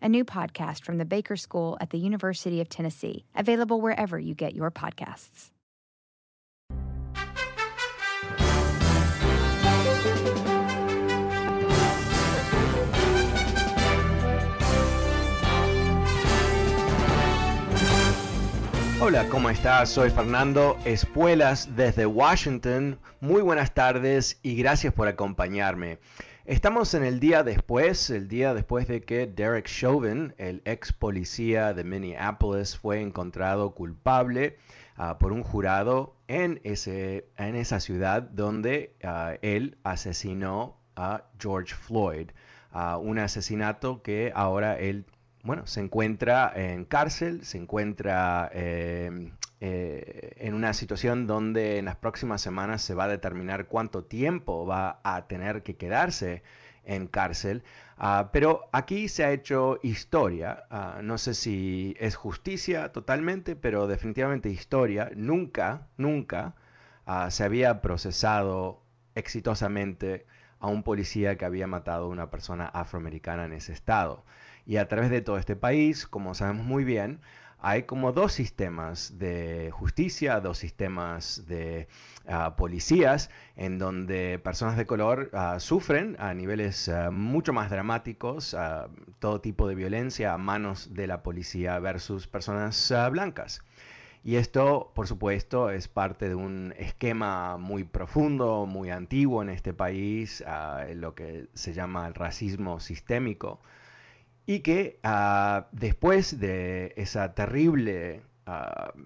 a new podcast from the Baker School at the University of Tennessee, available wherever you get your podcasts. Hola, ¿cómo estás? Soy Fernando Espuelas desde Washington. Muy buenas tardes y gracias por acompañarme. Estamos en el día después, el día después de que Derek Chauvin, el ex policía de Minneapolis, fue encontrado culpable uh, por un jurado en, ese, en esa ciudad donde uh, él asesinó a George Floyd. Uh, un asesinato que ahora él bueno, se encuentra en cárcel, se encuentra eh, eh, en una situación donde en las próximas semanas se va a determinar cuánto tiempo va a tener que quedarse en cárcel. Uh, pero aquí se ha hecho historia. Uh, no sé si es justicia totalmente, pero definitivamente historia. Nunca, nunca uh, se había procesado exitosamente a un policía que había matado a una persona afroamericana en ese estado. Y a través de todo este país, como sabemos muy bien, hay como dos sistemas de justicia, dos sistemas de uh, policías, en donde personas de color uh, sufren a niveles uh, mucho más dramáticos todo tipo de violencia a manos de la policía versus personas blancas. Y esto, por supuesto, es parte de un esquema muy profundo, muy antiguo en este país, lo que se llama el racismo sistémico y que uh, después de esa terrible, uh,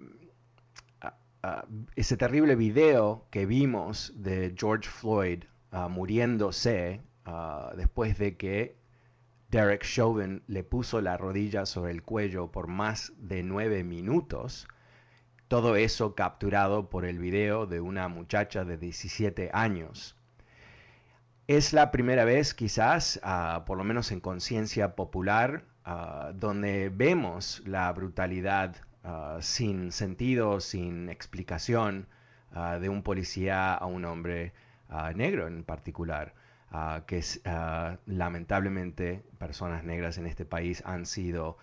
uh, ese terrible video que vimos de George Floyd muriéndose después de que Derek Chauvin le puso la rodilla sobre el cuello por más de nueve minutos, todo eso capturado por el video de una muchacha de 17 años. Es la primera vez quizás, uh, por lo menos en conciencia popular, uh, donde vemos la brutalidad uh, sin sentido, sin explicación de un policía a un hombre negro en particular. que es, lamentablemente personas negras en este país han sido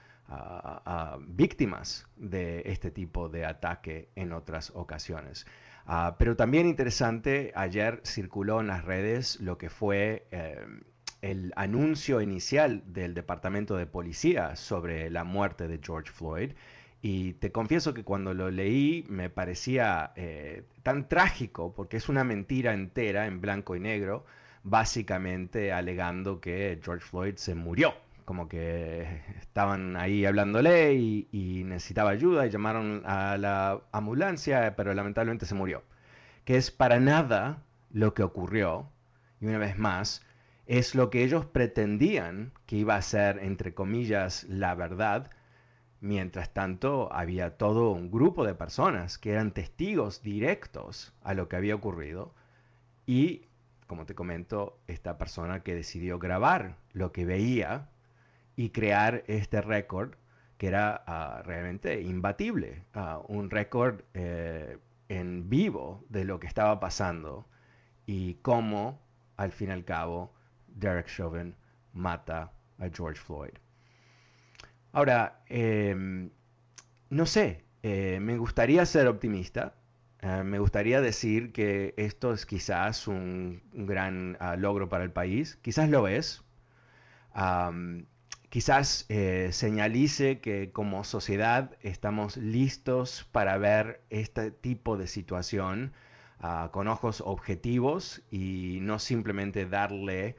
víctimas de este tipo de ataque en otras ocasiones. Ah, pero también interesante, ayer circuló en las redes lo que fue eh, el anuncio inicial del Departamento de Policía sobre la muerte de George Floyd. Y te confieso que cuando lo leí me parecía eh, tan trágico porque es una mentira entera en blanco y negro, básicamente alegando que George Floyd se murió como que estaban ahí hablándole y, y, necesitaba ayuda y llamaron a la ambulancia, pero lamentablemente se murió. Que es para nada lo que ocurrió, y una vez más, es lo que ellos pretendían que iba a ser, entre comillas, la verdad. Mientras tanto, había todo un grupo de personas que eran testigos directos a lo que había ocurrido y, como te comento, esta persona que decidió grabar lo que veía y crear este récord que era uh, realmente imbatible, uh, un récord eh, en vivo de lo que estaba pasando y cómo, al fin y al cabo, Derek Chauvin mata a George Floyd. Ahora, eh, no sé, eh, me gustaría ser optimista, eh, me gustaría decir que esto es quizás un, un gran uh, logro para el país, quizás lo es, um, quizás eh, señalice que como sociedad estamos listos para ver este tipo de situación ah, con ojos objetivos y no simplemente darle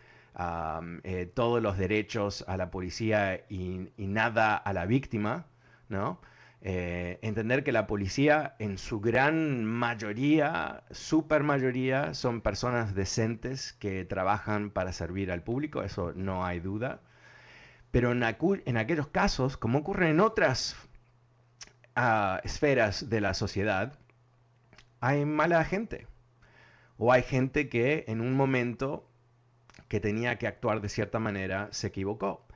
eh, todos los derechos a la policía y, nada a la víctima, ¿no? Eh, entender que la policía en su gran mayoría, super mayoría, son personas decentes que trabajan para servir al público, eso no hay duda. Pero en, aquellos casos, como ocurre en otras ah, esferas de la sociedad, hay mala gente. O hay gente que en un momento que tenía que actuar de cierta manera se equivocó.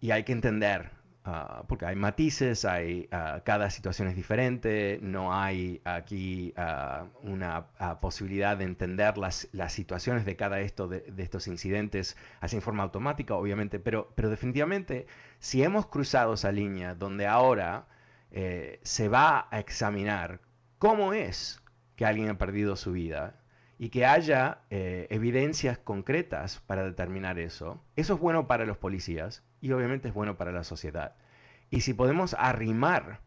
y hay que entender Ah, porque hay matices, hay, ah, cada situación es diferente, no hay aquí ah, una posibilidad de entender las, las, situaciones de cada esto, de, estos incidentes así en forma automática, obviamente, pero, pero definitivamente si hemos cruzado esa línea donde ahora eh, se va a examinar cómo es que alguien ha perdido su vida y que haya eh, evidencias concretas para determinar eso, eso es bueno para los policías y obviamente es bueno para la sociedad. Y si podemos arrimar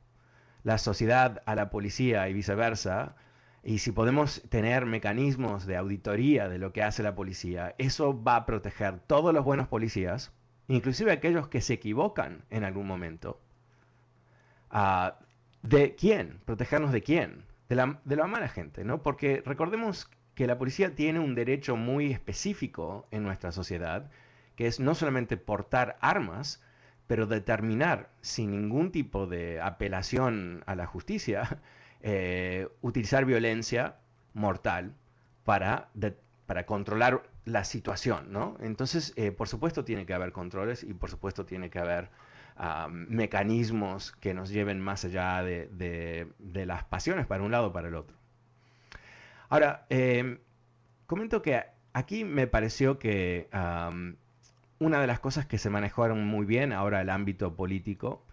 la sociedad a la policía y viceversa, y si podemos tener mecanismos de auditoría de lo que hace la policía, eso va a proteger todos los buenos policías, inclusive aquellos que se equivocan en algún momento. Ah, ¿De quién? ¿Protegernos de quién? De la, de la mala gente, ¿no? Porque recordemos que la policía tiene un derecho muy específico en nuestra sociedad, que es no solamente portar armas, pero determinar sin ningún tipo de apelación a la justicia, eh, utilizar violencia mortal para, para controlar la situación, ¿no? Entonces, eh, por supuesto tiene que haber controles y por supuesto tiene que haber mecanismos que nos lleven más allá de, las pasiones para un lado o para el otro. Ahora, eh, comento que aquí me pareció que una de las cosas que se manejaron muy bien ahora el ámbito político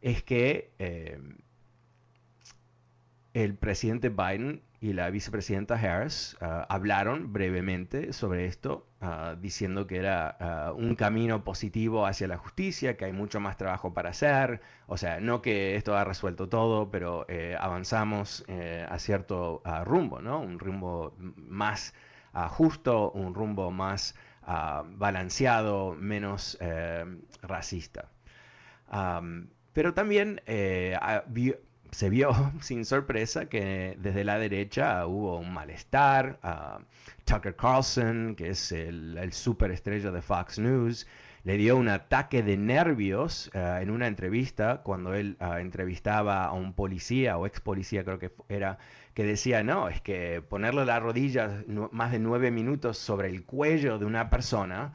es que eh, el presidente Biden y la vicepresidenta Harris ah, hablaron brevemente sobre esto, ah, diciendo que era ah, un camino positivo hacia la justicia, que hay mucho más trabajo para hacer, o sea, no que esto ha resuelto todo, pero eh, avanzamos eh, a cierto rumbo, ¿no? Un rumbo más justo, un rumbo más balanceado, menos eh, racista. pero también eh, se vio sin sorpresa que desde la derecha hubo un malestar. Tucker Carlson, que es el, el superestrella de Fox News, le dio un ataque de nervios eh, en una entrevista cuando él entrevistaba a un policía o ex policía creo que era que decía, no, es que ponerle las rodillas más de nueve minutos sobre el cuello de una persona,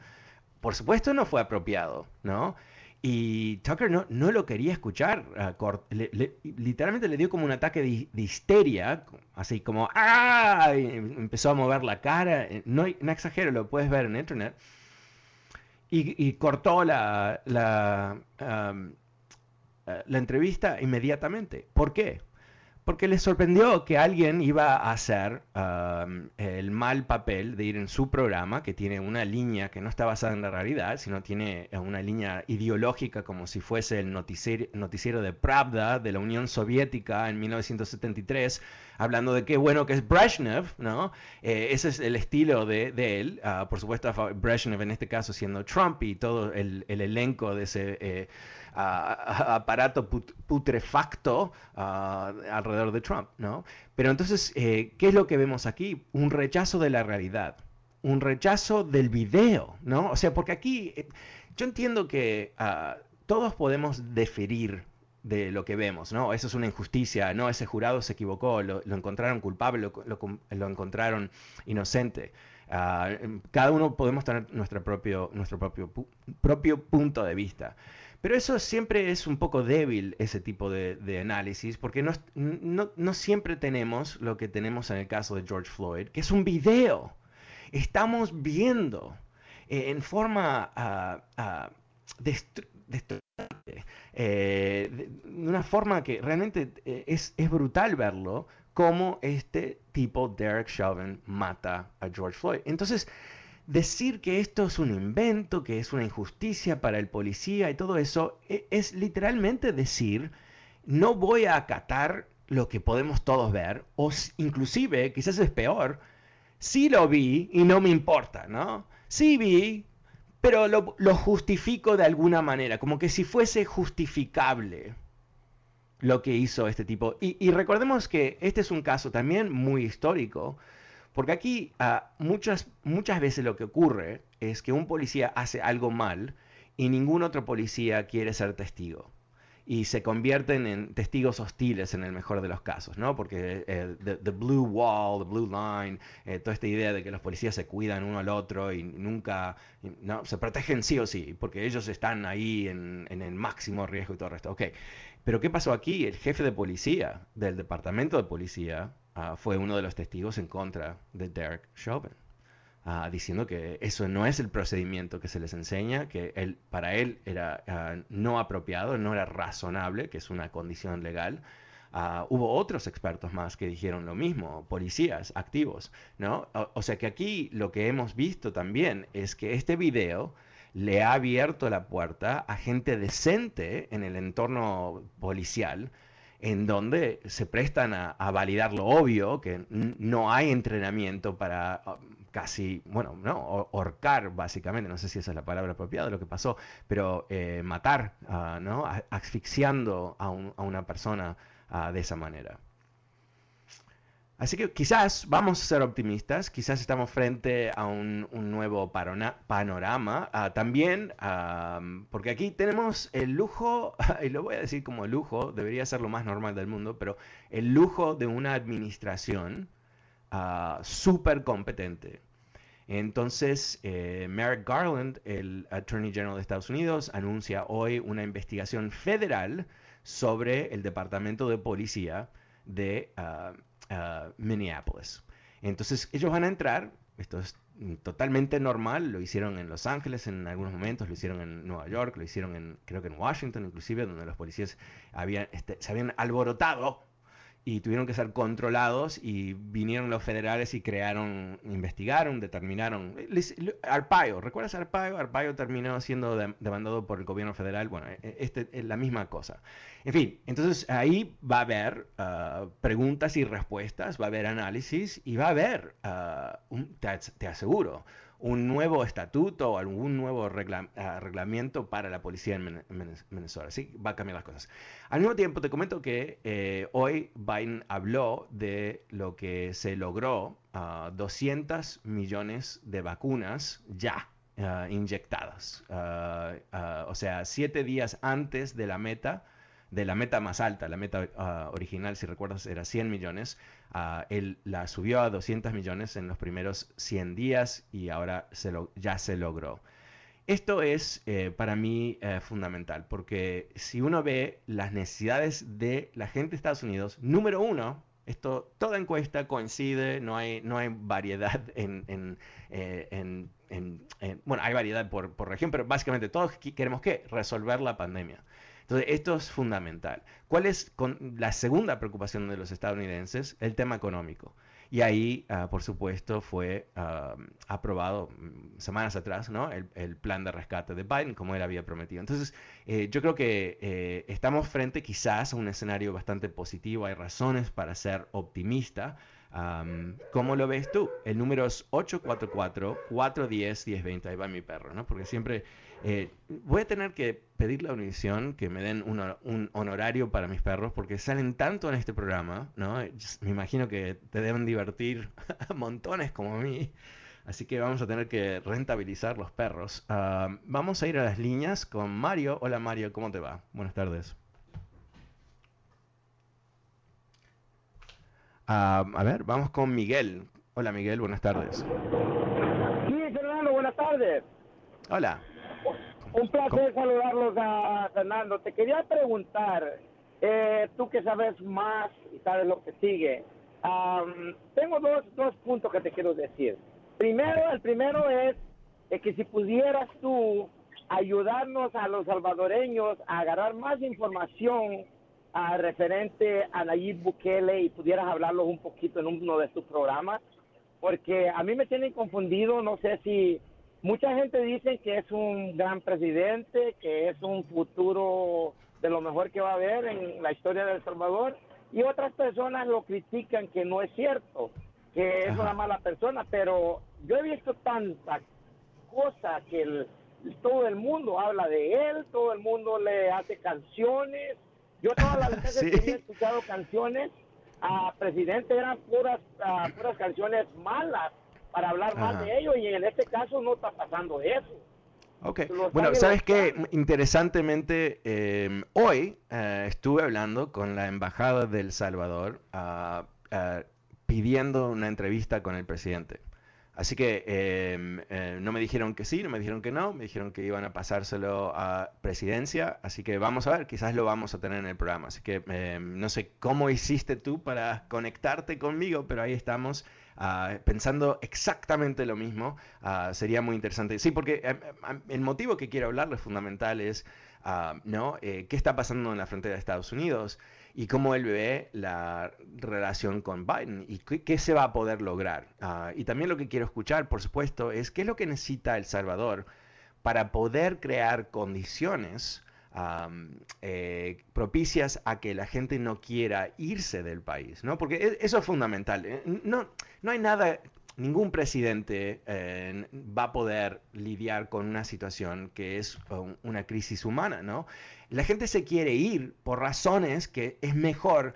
por supuesto no fue apropiado, ¿no? Y Tucker no, no lo quería escuchar, literalmente le dio como un ataque de, histeria, así como, ¡ah! empezó a mover la cara, eh, no, no exagero, lo puedes ver en internet, y, cortó la, eh, la entrevista inmediatamente. ¿Por qué? Porque les sorprendió que alguien iba a hacer el mal papel de ir en su programa, que tiene una línea que no está basada en la realidad, sino tiene una línea ideológica como si fuese el noticiero, de Pravda de la Unión Soviética en 1973, hablando de qué bueno que es Brezhnev, ¿no? Eh, ese es el estilo de, él, ah, por supuesto Brezhnev en este caso siendo Trump y todo el, elenco de ese... Eh, aparato putrefacto alrededor de Trump, ¿no? Pero entonces, eh, ¿qué es lo que vemos aquí? Un rechazo de la realidad, un rechazo del video, ¿no? O sea, porque aquí eh, yo entiendo que ah, todos podemos deferir de lo que vemos, ¿no? Eso es una injusticia, ¿no? Ese jurado se equivocó, lo, encontraron culpable, lo, encontraron inocente. Ah, cada uno podemos tener nuestro propio, nuestro propio, propio punto de vista. Pero eso siempre es un poco débil, ese tipo de, análisis, porque no, no, siempre tenemos lo que tenemos en el caso de George Floyd, que es un video. Estamos viendo eh, en forma uh, de una forma que realmente eh, es, es brutal verlo, cómo este tipo, Derek Chauvin, mata a George Floyd. Entonces, decir que esto es un invento, que es una injusticia para el policía y todo eso, e, es literalmente decir, no voy a acatar lo que podemos todos ver, o inclusive, quizás es peor, sí lo vi y no me importa, ¿no? Sí vi, pero lo, justifico de alguna manera, como que si fuese justificable lo que hizo este tipo. Y, recordemos que este es un caso también muy histórico, porque aquí ah, muchas, muchas veces lo que ocurre es que un policía hace algo mal y ningún otro policía quiere ser testigo y se convierten en testigos hostiles en el mejor de los casos, ¿no? Porque el the, blue wall, the blue line, eh, toda esta idea de que los policías se cuidan uno al otro y nunca, no, se protegen sí o sí, porque ellos están ahí en, en el máximo riesgo y todo el resto. Ok, pero ¿qué pasó aquí? El jefe de policía del departamento de policía ah, fue uno de los testigos en contra de Derek Chauvin. Ah, diciendo que eso no es el procedimiento que se les enseña, que él, para él era ah, no apropiado, no era razonable, que es una condición legal. Hubo otros expertos más que dijeron lo mismo, policías activos, ¿no? O, sea que aquí lo que hemos visto también es que este video le ha abierto la puerta a gente decente en el entorno policial, en donde se prestan a, validar lo obvio, que no hay entrenamiento para casi, bueno, no, ahorcar básicamente, no sé si esa es la palabra apropiada lo que pasó, pero eh, matar, uh, ¿no? asfixiando a, una persona ah, de esa manera. Así que quizás vamos a ser optimistas, quizás estamos frente a un, nuevo panorama. Ah, también, porque aquí tenemos el lujo, y lo voy a decir como lujo, debería ser lo más normal del mundo, pero el lujo de una administración súper competente. Entonces, eh, Merrick Garland, el Attorney General de Estados Unidos, anuncia hoy una investigación federal sobre el Departamento de Policía de ah, Minneapolis. Entonces, ellos van a entrar, esto es totalmente normal, lo hicieron en Los Ángeles en algunos momentos, lo hicieron en Nueva York, lo hicieron en, creo que en Washington inclusive, donde los policías habían, este, se habían alborotado y tuvieron que ser controlados y vinieron los federales y crearon, investigaron, determinaron. Arpaio, ¿recuerdas Arpaio? Arpaio terminó siendo demandado por el gobierno federal. Bueno, e, este es la misma cosa. En fin, entonces ahí va a haber uh, preguntas y respuestas, va a haber análisis y va a haber, uh, te aseguro, un nuevo estatuto o algún nuevo ah, reglamento para la policía en Venezuela. Sí, va a cambiar las cosas. Al mismo tiempo, te comento que eh, hoy Biden habló de lo que se logró, 200 ah, millones de vacunas ya ah, inyectadas. o sea, siete días antes de la meta de la meta más alta, la meta original, si recuerdas, era 100 millones, él la subió a 200 millones en los primeros 100 días y ahora se lo, ya se logró. Esto es eh, para mí eh, fundamental porque si uno ve las necesidades de la gente de Estados Unidos, número uno, esto, toda encuesta coincide, no hay, no hay variedad en, en, eh, bueno, hay variedad por, por región, pero básicamente todos queremos que resolver la pandemia. Entonces, esto es fundamental. ¿Cuál es la segunda preocupación de los estadounidenses? El tema económico. Y ahí, ah, por supuesto, fue ah, aprobado mm, semanas atrás ¿no? el, plan de rescate de Biden, como él había prometido. Entonces, eh, yo creo que eh, estamos frente quizás a un escenario bastante positivo. Hay razones para ser optimista. ¿Cómo lo ves tú? El número es 844-410-1020. Ahí va mi perro, ¿no? Porque siempre eh, voy a tener que pedir la Univision que me den un, honorario para mis perros porque salen tanto en este programa, ¿no? Me imagino que te deben divertir montones como a mí. Así que vamos a tener que rentabilizar los perros. Ah, vamos a ir a las líneas con Mario. Hola Mario, ¿cómo te va? Buenas tardes. Ah, a ver, vamos con Miguel. Hola Miguel, buenas tardes. Sí, Fernando, buenas tardes. Hola. Un placer saludarlos a Fernando. Te quería preguntar, eh, tú que sabes más y sabes lo que sigue, tengo dos, dos puntos que te quiero decir. Primero, el primero es que si pudieras tú ayudarnos a los salvadoreños a agarrar más información a, referente a Nayib Bukele y pudieras hablarlos un poquito en uno de tus programas, porque a mí me tienen confundido, no sé si mucha gente dice que es un gran presidente, que es un futuro de lo mejor que va a haber en la historia de El Salvador, y otras personas lo critican que no es cierto, que es una mala persona, pero yo he visto tanta cosa que todo el mundo habla de él, todo el mundo le hace canciones. Yo todas las veces que he escuchado canciones a presidente eran puras, puras canciones malas para hablar más de ellos y en este caso no está pasando eso. Ok, bueno, ¿sabes qué? Interesantemente, em, hoy eh, estuve hablando con la Embajada del Salvador ah, ah, pidiendo una entrevista con el presidente. Así que em, eh, no me dijeron que sí, no me dijeron que no, me dijeron que iban a pasárselo a presidencia, así que vamos a ver, quizás lo vamos a tener en el programa. Así que em, no sé cómo hiciste tú para conectarte conmigo, pero ahí estamos ah, pensando exactamente lo mismo. Ah, sería muy interesante. Sí, porque em, el motivo que quiero hablarles fundamental es, ah, ¿no? Eh, ¿Qué está pasando en la frontera de Estados Unidos? y cómo él ve la relación con Biden y qué, se va a poder lograr. Y también lo que quiero escuchar, por supuesto, es qué es lo que necesita El Salvador para poder crear condiciones eh, propicias a que la gente no quiera irse del país, ¿no? Porque e, eso es fundamental. Eh, no, no hay nada ningún presidente eh, va a poder lidiar con una situación que es una crisis humana, ¿no? La gente se quiere ir por razones que es mejor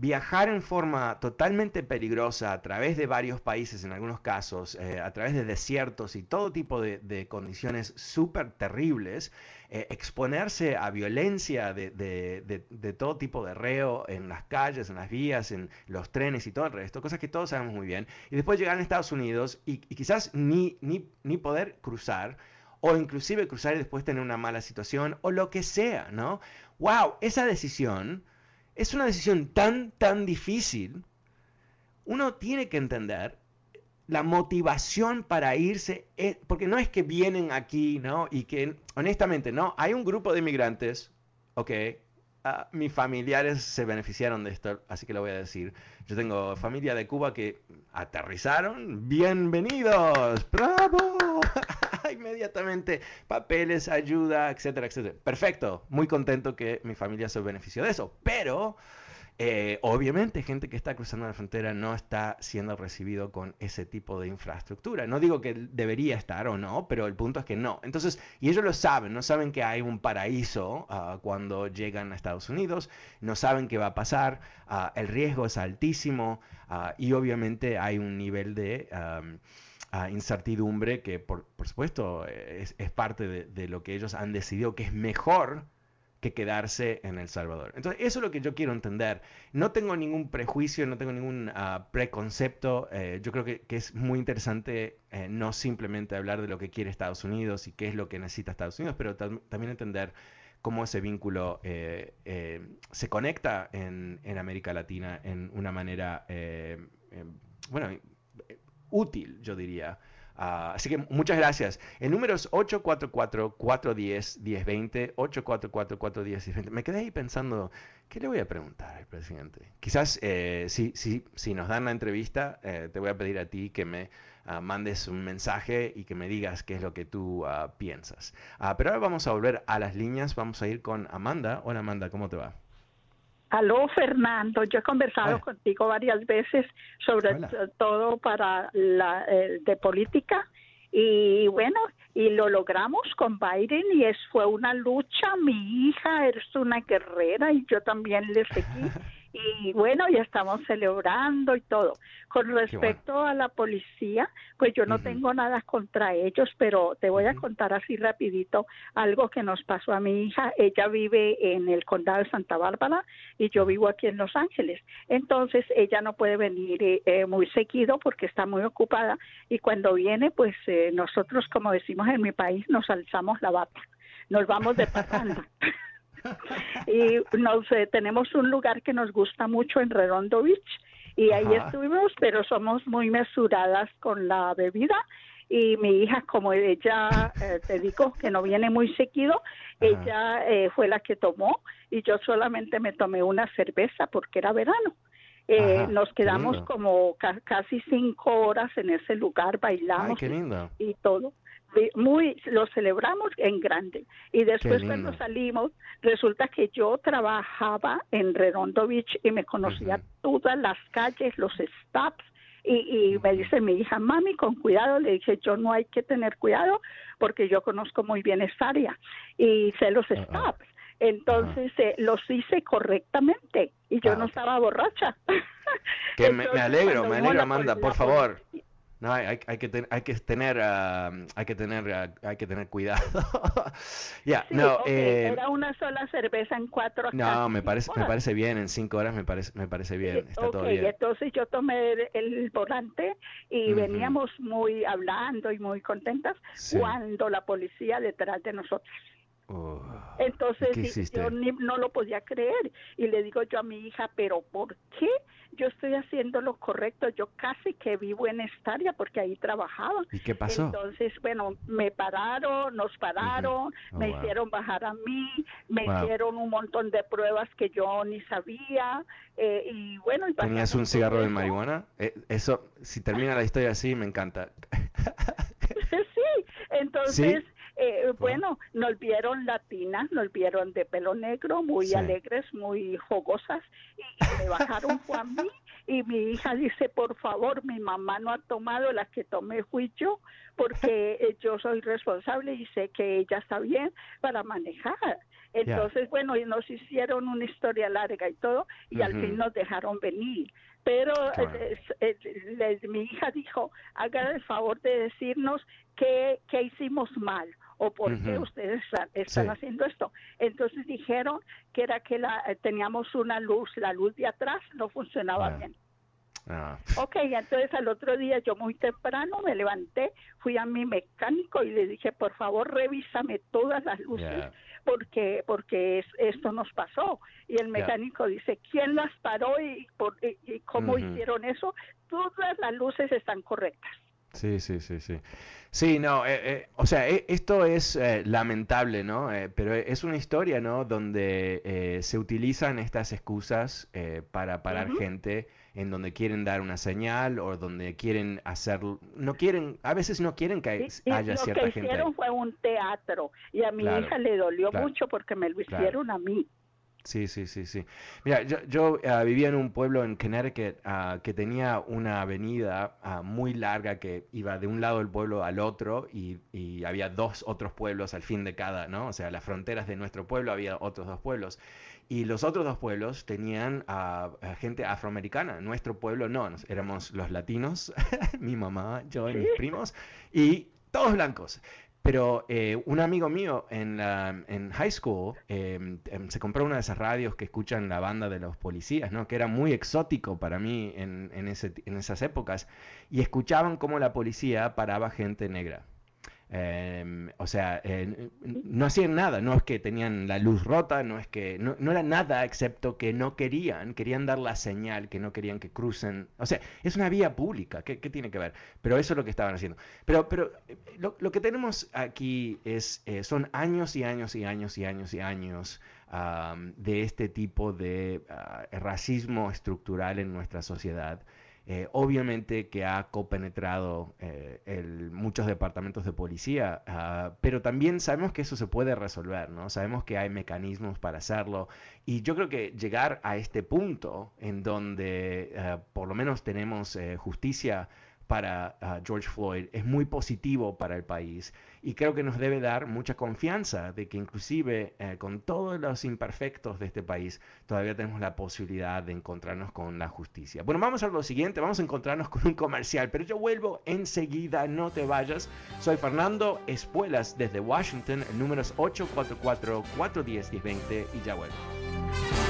viajar en forma totalmente peligrosa a través de varios países, en algunos casos, eh, a través de desiertos y todo tipo de, condiciones súper terribles, eh, exponerse a violencia de, todo tipo de reo en las calles, en las vías, en los trenes y todo el resto, cosas que todos sabemos muy bien, y después llegar a Estados Unidos y, quizás ni, ni, ni poder cruzar, o inclusive cruzar y después tener una mala situación, o lo que sea, ¿no? ¡Wow! Esa decisión es una decisión tan, tan difícil, uno tiene que entender la motivación para irse, porque no es que vienen aquí, ¿no? Y que, honestamente, no, hay un grupo de inmigrantes, ok, ah, mis familiares se beneficiaron de esto, así que lo voy a decir. Yo tengo familia de Cuba que aterrizaron, bienvenidos, bravo. Inmediatamente papeles, ayuda, etcétera, etcétera. Perfecto, muy contento que mi familia se benefició de eso, pero eh, obviamente gente que está cruzando la frontera no está siendo recibido con ese tipo de infraestructura. No digo que debería estar o no, pero el punto es que no. Entonces, y ellos lo saben, no saben que hay un paraíso ah, cuando llegan a Estados Unidos, no saben qué va a pasar, ah, el riesgo es altísimo ah, y obviamente hay un nivel de incertidumbre que por, supuesto es, parte de, lo que ellos han decidido que es mejor que quedarse en El Salvador. Entonces, eso es lo que yo quiero entender. No tengo ningún prejuicio, no tengo ningún ah, preconcepto. Eh, yo creo que, es muy interesante eh, no simplemente hablar de lo que quiere Estados Unidos y qué es lo que necesita Estados Unidos, pero también entender cómo ese vínculo eh, se conecta en, en, América Latina en una manera, bueno, útil, yo diría. Ah, así que muchas gracias. El número es 844-410-1020, 844-410-1020. Me quedé ahí pensando, ¿qué le voy a preguntar al presidente? Quizás eh, si, si, si, nos dan la entrevista, eh, te voy a pedir a ti que me ah, mandes un mensaje y que me digas qué es lo que tú ah, piensas. pero ahora vamos a volver a las líneas, vamos a ir con Amanda. Hola Amanda, ¿cómo te va? Aló, Fernando. Yo he conversado contigo varias veces sobre todo para la eh, de política y bueno, y lo logramos con Biden y es fue una lucha. Mi hija es una guerrera y yo también le seguí. y bueno, ya estamos celebrando y todo. Con respecto a la policía, pues yo no tengo nada contra ellos, pero te voy a contar así rapidito algo que nos pasó a mi hija. Ella vive en el condado de Santa Bárbara y yo vivo aquí en Los Ángeles. Entonces ella no puede venir eh, eh, muy seguido porque está muy ocupada y cuando viene, pues eh, nosotros, como decimos en mi país, nos alzamos la bata, nos vamos de pasando. y nos tenemos un lugar que nos gusta mucho en Redondo Beach y ahí estuvimos, pero somos muy mesuradas con la bebida y mi hija, como ella, eh, te digo que no viene muy seguido, ella eh, fue la que tomó y yo solamente me tomé una cerveza porque era verano. Eh, nos quedamos como casi cinco horas en ese lugar, bailamos Y, todo. Muy, lo celebramos en grande. Y después cuando salimos, resulta que yo trabajaba en Redondo Beach y me conocía todas las calles, los stops, y, me dice mi hija, mami, con cuidado. Le dije, yo no hay que tener cuidado porque yo conozco muy bien esta área y sé los stops. Entonces eh, los hice correctamente y yo no estaba borracha. Que me, alegro, me alegro, Amanda, por favor. No, hay, hay, que, hay que tener, hay que tener, ah, hay que tener cuidado. ya, no, eh, era una sola cerveza en cuatro. No, me parece, me parece bien. En cinco horas me parece, me parece bien. Está todo bien. Entonces yo tomé el, volante y veníamos muy hablando y muy contentas cuando la policía detrás de nosotros. Oh, Entonces yo no lo podía creer y le digo yo a mi hija, pero ¿por qué yo estoy haciendo lo correcto? Yo casi que vivo en esta área porque ahí trabajaba. ¿Y qué pasó? Entonces, bueno, me pararon, nos pararon, oh, me hicieron bajar a mí, me hicieron un montón de pruebas que yo ni sabía eh, y bueno. ¿Tenías un cigarro de marihuana? Eh, eso, si termina la historia así, me encanta. sí, entonces... Eh, bueno, nos vieron latinas, nos vieron de pelo negro, muy alegres, muy fogosas, y, me bajaron fue a mí. Y mi hija dice, por favor, mi mamá no ha tomado, la que tomé fui yo, porque eh, yo soy responsable y sé que ella está bien para manejar. Entonces, bueno, y nos hicieron una historia larga y todo, y al fin nos dejaron venir. Pero eh, mi hija dijo, haga el favor de decirnos qué, qué hicimos mal o por qué ustedes están, haciendo esto. Entonces dijeron que era que la, eh, teníamos una luz, la luz de atrás no funcionaba bien. Ah. Ok, entonces al otro día yo muy temprano me levanté, fui a mi mecánico y le dije, por favor, revísame todas las luces porque porque esto nos pasó. Y el mecánico dice, ¿quién las paró y, por, y, cómo hicieron eso? Todas las luces están correctas. Sí, sí, sí, sí. Sí, no, eh, eh, o sea, e, esto es eh, lamentable, ¿no? pero es una historia, ¿no? Donde se utilizan estas excusas para parar gente en donde quieren dar una señal o donde quieren hacer, no quieren, a veces no quieren que haya cierta gente. Lo que hicieron fue un teatro y a mi hija le dolió mucho porque me lo hicieron a mí. Sí, sí, sí, sí. Mira, yo, yo ah, vivía en un pueblo en Connecticut ah, que tenía una avenida ah, muy larga que iba de un lado del pueblo al otro y, y, había dos otros pueblos al fin de cada, ¿no? O sea, las fronteras de nuestro pueblo había otros dos pueblos. Y los otros dos pueblos tenían gente afroamericana. Nuestro pueblo no, éramos los latinos, mi mamá, yo y mis primos, y todos blancos. Pero eh, un amigo mío en, en high school em, em, se compró una de esas radios que escuchan la banda de los policías, ¿no? que era muy exótico para mí en, en, ese, en esas épocas, y escuchaban cómo la policía paraba gente negra. Em, o sea, eh, no hacían nada, no es que tenían la luz rota, no es que, no, era nada excepto que no querían, querían dar la señal, que no querían que crucen, o sea, es una vía pública, ¿qué, tiene que ver? Pero eso es lo que estaban haciendo. Pero, pero eh, lo, que tenemos aquí es, eh, son años y años y años y años y años de este tipo de ah, racismo estructural en nuestra sociedad. Eh, obviamente que ha copenetrado eh, muchos departamentos de policía, ah, pero también sabemos que eso se puede resolver, ¿no? Sabemos que hay mecanismos para hacerlo y yo creo que llegar a este punto en donde eh, por lo menos tenemos justicia para ah, George Floyd es muy positivo para el país y creo que nos debe dar mucha confianza de que inclusive eh, con todos los imperfectos de este país todavía tenemos la posibilidad de encontrarnos con la justicia. Bueno, vamos a lo siguiente, vamos a encontrarnos con un comercial, pero yo vuelvo enseguida, no te vayas. Soy Fernando Espuelas desde Washington, el número es 844-410-1020 y ya vuelvo.